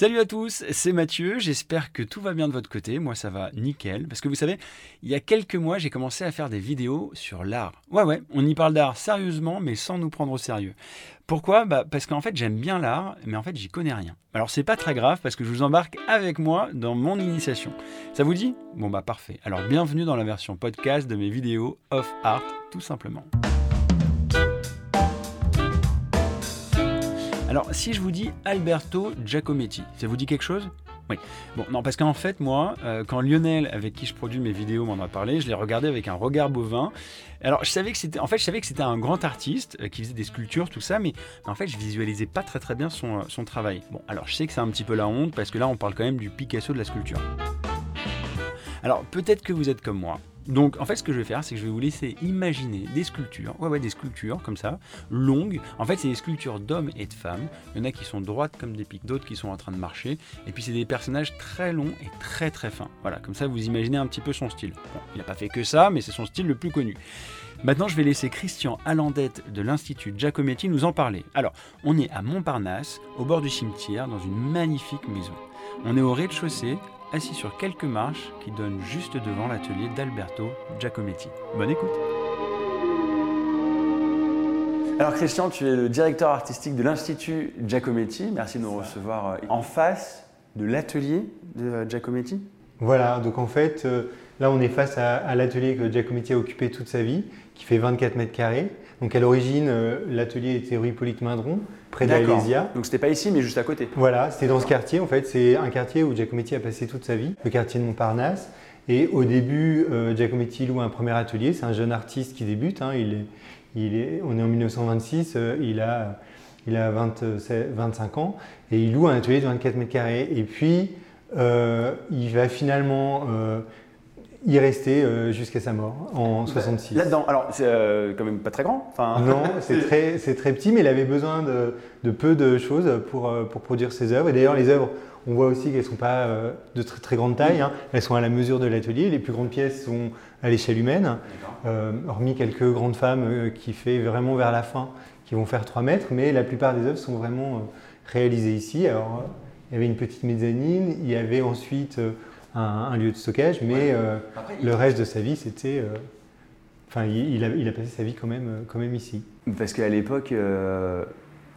Salut à tous, c'est Mathieu, j'espère que tout va bien de votre côté, moi ça va nickel, parce que vous savez, il y a quelques mois j'ai commencé à faire des vidéos sur l'art. Ouais ouais, on y parle d'art sérieusement mais sans nous prendre au sérieux. Pourquoi? Bah Parce qu'en fait j'aime bien l'art, mais en fait j'y connais rien. Alors c'est pas très grave parce que je vous embarque avec moi dans mon initiation. Ça vous dit? Bon bah parfait, alors bienvenue dans la version podcast de mes vidéos off art tout simplement. Alors, si je vous dis Alberto Giacometti, ça vous dit quelque chose? Oui. Bon, non, parce qu'en fait, moi, euh, quand Lionel, avec qui je produis mes vidéos, m'en a parlé, je l'ai regardé avec un regard bovin. Alors, je savais que c'était, en fait, je savais que c'était un grand artiste euh, qui faisait des sculptures, tout ça, mais en fait, je visualisais pas très très bien euh, son travail. Bon, alors, je sais que c'est un petit peu la honte, parce que là, on parle quand même du Picasso de la sculpture. Alors, peut-être que vous êtes comme moi. Donc en fait ce que je vais faire c'est que je vais vous laisser imaginer des sculptures, ouais ouais des sculptures comme ça, longues. En fait c'est des sculptures d'hommes et de femmes. Il y en a qui sont droites comme des pics, d'autres qui sont en train de marcher. Et puis c'est des personnages très longs et très très fins. Voilà, comme ça vous imaginez un petit peu son style. Bon, il n'a pas fait que ça, mais c'est son style le plus connu. Maintenant, je vais laisser Christian Allandette de l'Institut Giacometti nous en parler. Alors, on est à Montparnasse, au bord du cimetière, dans une magnifique maison. On est au rez-de-chaussée, assis sur quelques marches qui donnent juste devant l'atelier d'Alberto Giacometti. Bonne écoute alors Christian, tu es le directeur artistique de l'Institut Giacometti. Merci de nous recevoir euh, en face de l'atelier de euh, Giacometti. Voilà, donc en fait, euh, là on est face à, l'atelier que Giacometti a occupé toute sa vie, qui fait 24 mètres carrés. Donc à l'origine, l'atelier était rue Hippolyte Mindron, près d'Alésia. Donc c'était pas ici, mais juste à côté. Voilà, c'était dans ce quartier en fait. C'est un quartier où Giacometti a passé toute sa vie, le quartier de Montparnasse. Et au début, euh, Giacometti loue un premier atelier. C'est un jeune artiste qui débute. Hein. Il est, il est, on est en 1926. Euh, il a, il a 25 ans et il loue un atelier de 24 mètres carrés. Et puis, euh, il va finalement y rester euh, jusqu'à sa mort en 66. Là-dedans, alors c'est euh, quand même pas très grand. Enfin... Non, c'est très, c'est très petit, mais il avait besoin de, de peu de choses pour, euh, pour produire ses œuvres. Et d'ailleurs, les œuvres, on voit aussi qu'elles ne sont pas de très, très grande taille. Hein. Elles sont à la mesure de l'atelier. Les plus grandes pièces sont à l'échelle humaine, hormis quelques grandes femmes qui fait vraiment vers la fin, qui vont faire 3 mètres. Mais la plupart des œuvres sont vraiment réalisées ici. Alors, il y avait une petite mezzanine. Il y avait ensuite un, lieu de stockage, mais euh, le reste de sa vie, c'était. Euh, enfin, il, a, il, a, passé sa vie quand même, euh, quand même ici. Parce qu'à l'époque,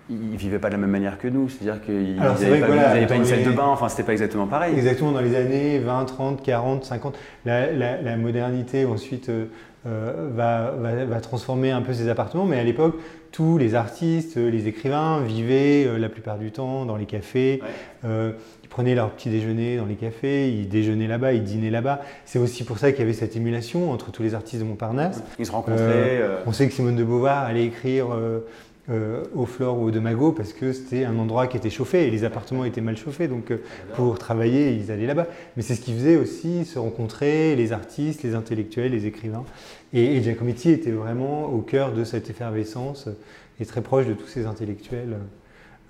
il vivait pas de la même manière que nous. C'est-à-dire qu'il n'avait pas, pas, une salle de bain, enfin, c'était pas exactement pareil. Exactement, dans les années 20, 30, 40, 50, la, la, modernité ensuite va, va, transformer un peu ces appartements, mais à l'époque, tous les artistes, les écrivains vivaient la plupart du temps dans les cafés prenaient leur petit déjeuner dans les cafés, ils déjeunaient là-bas, ils dînaient là-bas. C'est aussi pour ça qu'il y avait cette émulation entre tous les artistes de Montparnasse. Ils se rencontraient. Euh, euh. On sait que Simone de Beauvoir allait écrire euh, au Flore ou au De Mago parce que c'était un endroit qui était chauffé et les appartements étaient mal chauffés. Donc pour travailler, ils allaient là-bas. Mais c'est ce qui faisait aussi se rencontrer les artistes, les intellectuels, les écrivains. Et, et Giacometti était vraiment au cœur de cette effervescence et très proche de tous ces intellectuels.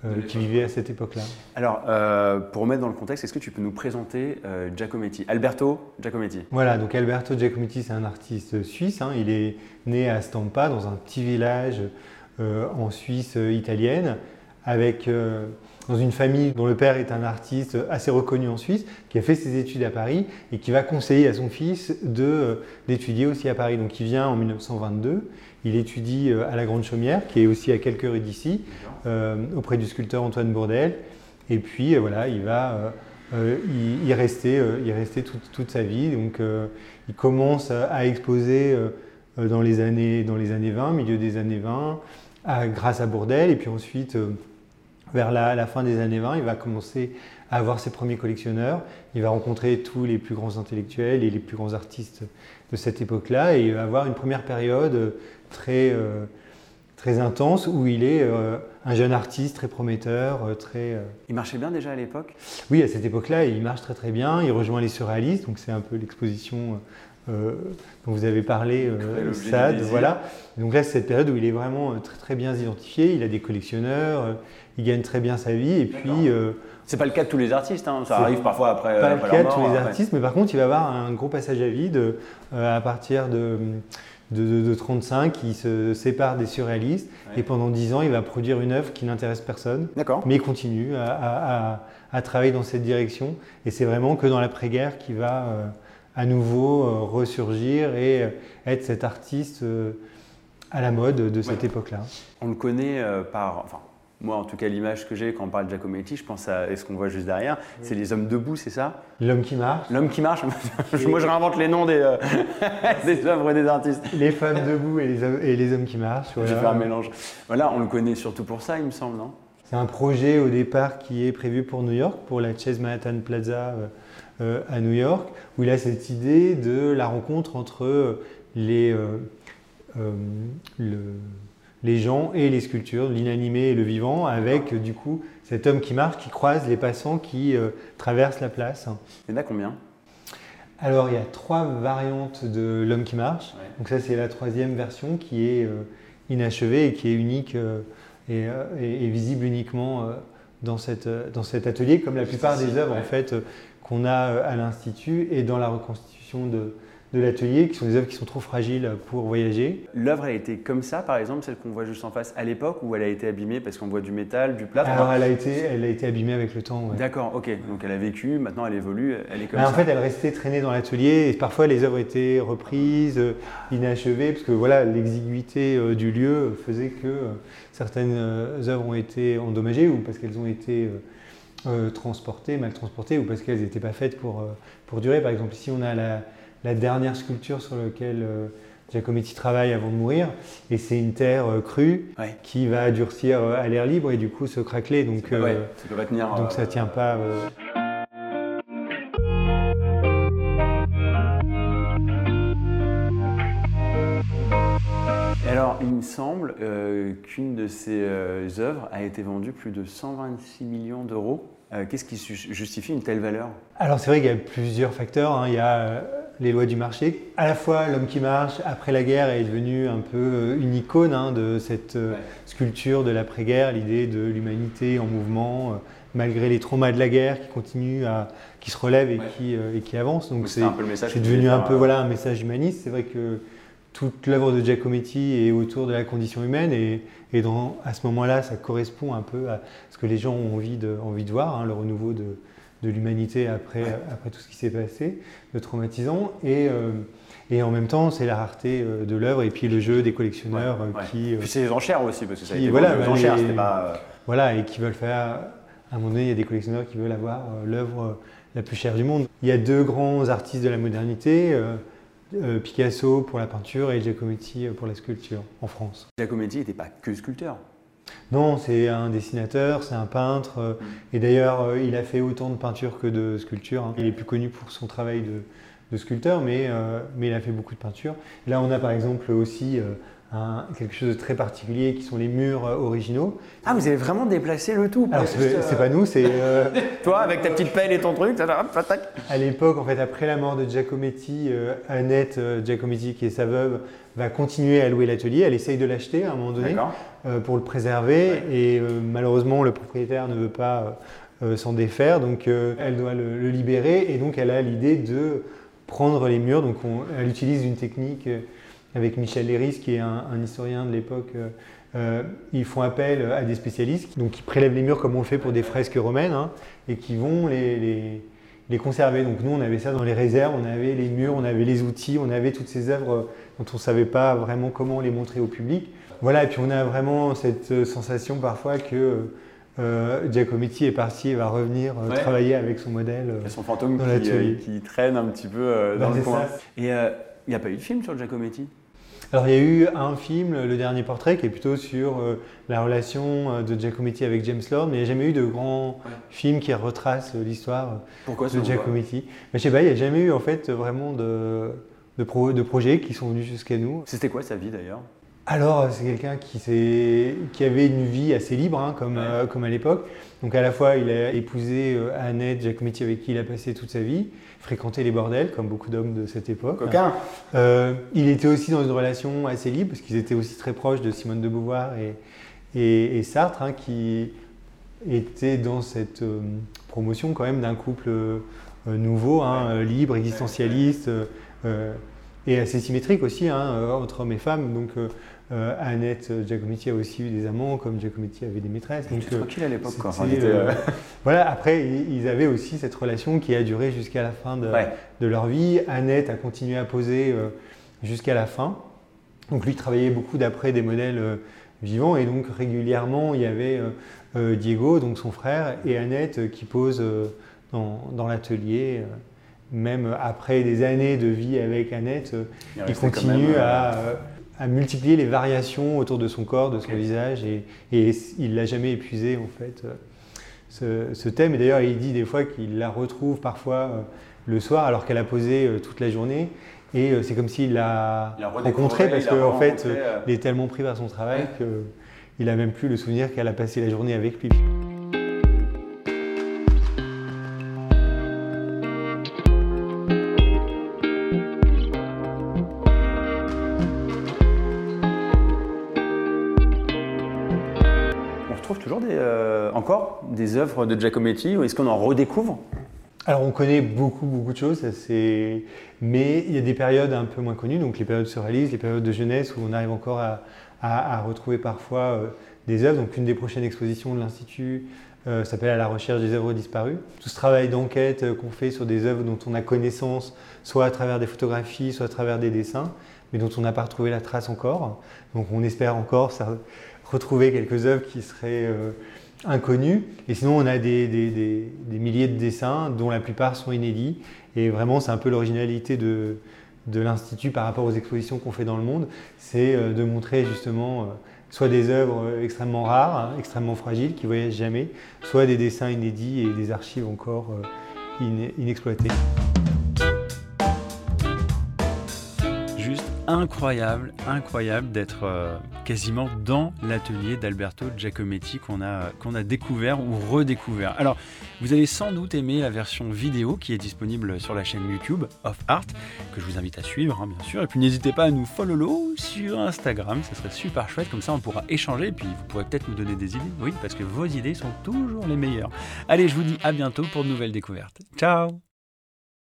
Euh, qui vivait à cette époque-là. Alors, euh, pour remettre dans le contexte, est-ce que tu peux nous présenter euh, Giacometti Alberto Giacometti? Voilà, donc Alberto Giacometti, c'est un artiste suisse. Hein. il est né à Stampa, dans un petit village en Suisse italienne, avec dans une famille dont le père est un artiste assez reconnu en Suisse, qui a fait ses études à Paris et qui va conseiller à son fils d'étudier aussi à Paris. Donc il vient en 1922 il étudie euh, à la Grande Chaumière, qui est aussi à quelques rues d'ici, euh, auprès du sculpteur Antoine Bourdel. Et puis euh, voilà, il va y, rester, y rester toute, sa vie. Donc il commence à exposer dans, les années, dans les années 20, milieu des années 20, grâce à Bourdel. Et puis ensuite, vers la, la, fin des années 20, il va commencer à avoir ses premiers collectionneurs. Il va rencontrer tous les plus grands intellectuels et les plus grands artistes de cette époque-là. Et il va avoir une première période très, euh, très intense où il est euh, un jeune artiste très prometteur. Euh, très, Il marchait bien déjà à l'époque? Oui, à cette époque-là, il marche très très bien. Il rejoint les surréalistes, donc c'est un peu l'exposition dont vous avez parlé, SAD. Voilà. Donc là, c'est cette période où il est vraiment très très bien identifié. Il a des collectionneurs, il gagne très bien sa vie. Et puis. c'est pas le cas de tous les artistes, hein. ça arrive parfois après. Pas le cas de tous les artistes, mais par contre, il va avoir un gros passage à vide à partir de de, 35 qui se sépare des surréalistes et pendant 10 ans il va produire une œuvre qui n'intéresse personne. Mais il continue à, travailler dans cette direction et c'est vraiment que dans l'après-guerre qu'il va euh, à nouveau euh, ressurgir et euh, être cet artiste à la mode de cette époque-là. On le connaît par, enfin, moi, en tout cas, l'image que j'ai quand on parle de Giacometti, je pense à ce qu'on voit juste derrière, c'est les hommes debout, c'est ça? L'homme qui marche. L'homme qui marche. moi, je réinvente les noms des, euh, des œuvres des artistes. Les femmes debout et les hommes, et les hommes qui marchent. Voilà. J'ai fait un mélange. Voilà, on le connaît surtout pour ça, il me semble, non? C'est un projet au départ qui est prévu pour New York, pour la Chase Manhattan Plaza euh, euh, à New York, où il a cette idée de la rencontre entre les, le, les gens et les sculptures, l'inanimé et le vivant, avec du coup cet homme qui marche, qui croise les passants qui euh, traversent la place. Il y en a combien? Alors il y a trois variantes de l'homme qui marche. Donc ça c'est la troisième version qui est euh, inachevée et qui est unique euh, et, visible uniquement dans, cette, dans cet atelier, comme la plupart des œuvres en fait qu'on a à l'Institut et dans la reconstitution de, de l'atelier, qui sont des œuvres qui sont trop fragiles pour voyager. L'œuvre a été comme ça, par exemple, celle qu'on voit juste en face à l'époque, ou elle a été abîmée parce qu'on voit du métal, du plâtre? Alors elle a été, elle a été abîmée avec le temps. D'accord, ok. Donc elle a vécu, maintenant elle évolue, elle est comme ça. En fait, elle restait traînée dans l'atelier et parfois les œuvres étaient reprises, inachevées, parce que voilà, l'exiguïté euh, du lieu faisait que euh, certaines euh, œuvres ont été endommagées ou parce qu'elles ont été transportées, mal transportées, ou parce qu'elles n'étaient pas faites pour, pour durer. Par exemple, ici on a la la dernière sculpture sur laquelle euh, Giacometti travaille avant de mourir. Et c'est une terre euh, crue qui va durcir euh, à l'air libre et du coup se craqueler. Donc, ça, peut tenir, donc ça tient pas. Alors, il me semble qu'une de ces œuvres a été vendue plus de 126 millions d'euros. Qu'est-ce qui justifie une telle valeur? Alors, c'est vrai qu'il y a plusieurs facteurs. Hein. Il y a les lois du marché. À la fois, l'homme qui marche, après la guerre, est devenu un peu euh, une icône hein, de cette euh, sculpture de l'après-guerre, l'idée de l'humanité en mouvement, euh, malgré les traumas de la guerre qui continuent à, qui se relèvent et, qui, et qui avancent. Donc c'est devenu un peu voilà, un message humaniste. C'est vrai que toute l'œuvre de Giacometti est autour de la condition humaine et, et dans, à ce moment-là, ça correspond un peu à ce que les gens ont envie de, envie de voir, hein, le renouveau de, de l'humanité après, après tout ce qui s'est passé, de traumatisant. Et, euh, et en même temps, c'est la rareté euh, de l'œuvre et puis le jeu des collectionneurs euh, qui. puis c'est les enchères aussi, parce que ça a été voilà, les enchères, c'était pas. Voilà, et qui veulent faire. À un moment donné, il y a des collectionneurs qui veulent avoir l'œuvre la plus chère du monde. Il y a deux grands artistes de la modernité. Picasso pour la peinture et Giacometti pour la sculpture en France. Giacometti n'était pas que sculpteur. Non, c'est un dessinateur, c'est un peintre. Euh, et d'ailleurs, euh, il a fait autant de peinture que de sculpture. Hein. Il est plus connu pour son travail de, sculpteur, mais, euh, mais, il a fait beaucoup de peinture. Là, on a par exemple aussi quelque chose de très particulier qui sont les murs originaux. Ah, vous avez vraiment déplacé le tout Alors, c'est pas nous, c'est. Toi, avec ta petite pelle et ton truc, ça À l'époque, en fait, après la mort de Giacometti, Annette Giacometti, qui est sa veuve, va continuer à louer l'atelier. Elle essaye de l'acheter à un moment donné euh, pour le préserver et euh, malheureusement le propriétaire ne veut pas euh, s'en défaire, donc elle doit le, libérer et donc elle a l'idée de prendre les murs. Donc elle utilise une technique avec Michel Léris qui est un, historien de l'époque. ils font appel à des spécialistes donc qui prélèvent les murs comme on le fait pour des fresques romaines hein, et qui vont les les conserver. Donc nous, on avait ça dans les réserves, on avait les murs, on avait les outils, on avait toutes ces œuvres dont on ne savait pas vraiment comment les montrer au public. Voilà, et puis on a vraiment cette sensation parfois que euh, Giacometti est parti et va revenir euh, travailler avec son modèle. Euh, son fantôme qui, qui, traîne un petit peu dans le coin. Et il n'y a pas eu de film sur Giacometti? Alors il y a eu un film, Le Dernier Portrait, qui est plutôt sur euh, la relation euh, de Giacometti avec James Lord, mais il n'y a jamais eu de grand film qui retrace euh, l'histoire de Giacometti. Mais je sais pas, il n'y a jamais eu en fait vraiment de, de, de projets qui sont venus jusqu'à nous. C'était quoi sa vie d'ailleurs? Alors, c'est quelqu'un qui, qui, avait une vie assez libre, hein, comme, comme à l'époque. Donc, à la fois, il a épousé Annette Giacometti, avec qui il a passé toute sa vie fréquenter les bordels, comme beaucoup d'hommes de cette époque. Coquin euh, Il était aussi dans une relation assez libre, parce qu'ils étaient aussi très proches de Simone de Beauvoir et, et, Sartre, hein, qui étaient dans cette euh, promotion quand même d'un couple euh, nouveau, hein, libre, existentialiste, et assez symétrique aussi hein, entre hommes et femmes. Donc Annette Giacometti a aussi eu des amants, comme Giacometti avait des maîtresses. Donc tranquille à l'époque. voilà. Après, ils avaient aussi cette relation qui a duré jusqu'à la fin de, de, leur vie. Annette a continué à poser jusqu'à la fin. Donc lui travaillait beaucoup d'après des modèles vivants et donc régulièrement il y avait Diego, donc son frère, et Annette qui posent dans, l'atelier. Même après des années de vie avec Annette, il, continue à, à, multiplier les variations autour de son corps, de son visage, et, et il l'a jamais épuisé en fait. Ce, ce thème, et d'ailleurs il dit des fois qu'il la retrouve parfois le soir alors qu'elle a posé toute la journée et euh, c'est comme s'il l'a rencontré parce qu'en fait, euh, il est tellement pris par son travail qu'il n'a même plus le souvenir qu'elle a passé la journée avec lui. Euh, encore des œuvres de Giacometti ou est-ce qu'on en redécouvre? Alors on connaît beaucoup beaucoup de choses, mais il y a des périodes un peu moins connues, donc les périodes surréalistes, les périodes de jeunesse où on arrive encore à, retrouver parfois euh, des œuvres. Donc une des prochaines expositions de l'Institut euh, s'appelle À la recherche des œuvres disparues. Tout ce travail d'enquête qu'on fait sur des œuvres dont on a connaissance, soit à travers des photographies, soit à travers des dessins, mais dont on n'a pas retrouvé la trace encore. Donc on espère encore retrouver quelques œuvres qui seraient inconnus. Et sinon, on a des, milliers de dessins, dont la plupart sont inédits. Et vraiment, c'est un peu l'originalité de, l'Institut par rapport aux expositions qu'on fait dans le monde. C'est euh, de montrer justement euh, soit des œuvres extrêmement rares, hein, extrêmement fragiles, qui voyagent jamais, soit des dessins inédits et des archives encore euh, inexploitées. Incroyable, incroyable d'être euh, quasiment dans l'atelier d'Alberto Giacometti qu'on a, découvert ou redécouvert. Alors, vous allez sans doute aimer la version vidéo qui est disponible sur la chaîne YouTube of Art, que je vous invite à suivre, hein, bien sûr. Et puis n'hésitez pas à nous follow sur Instagram, ça serait super chouette, comme ça on pourra échanger, et puis vous pourrez peut-être nous donner des idées, oui, parce que vos idées sont toujours les meilleures. Allez, je vous dis à bientôt pour de nouvelles découvertes. Ciao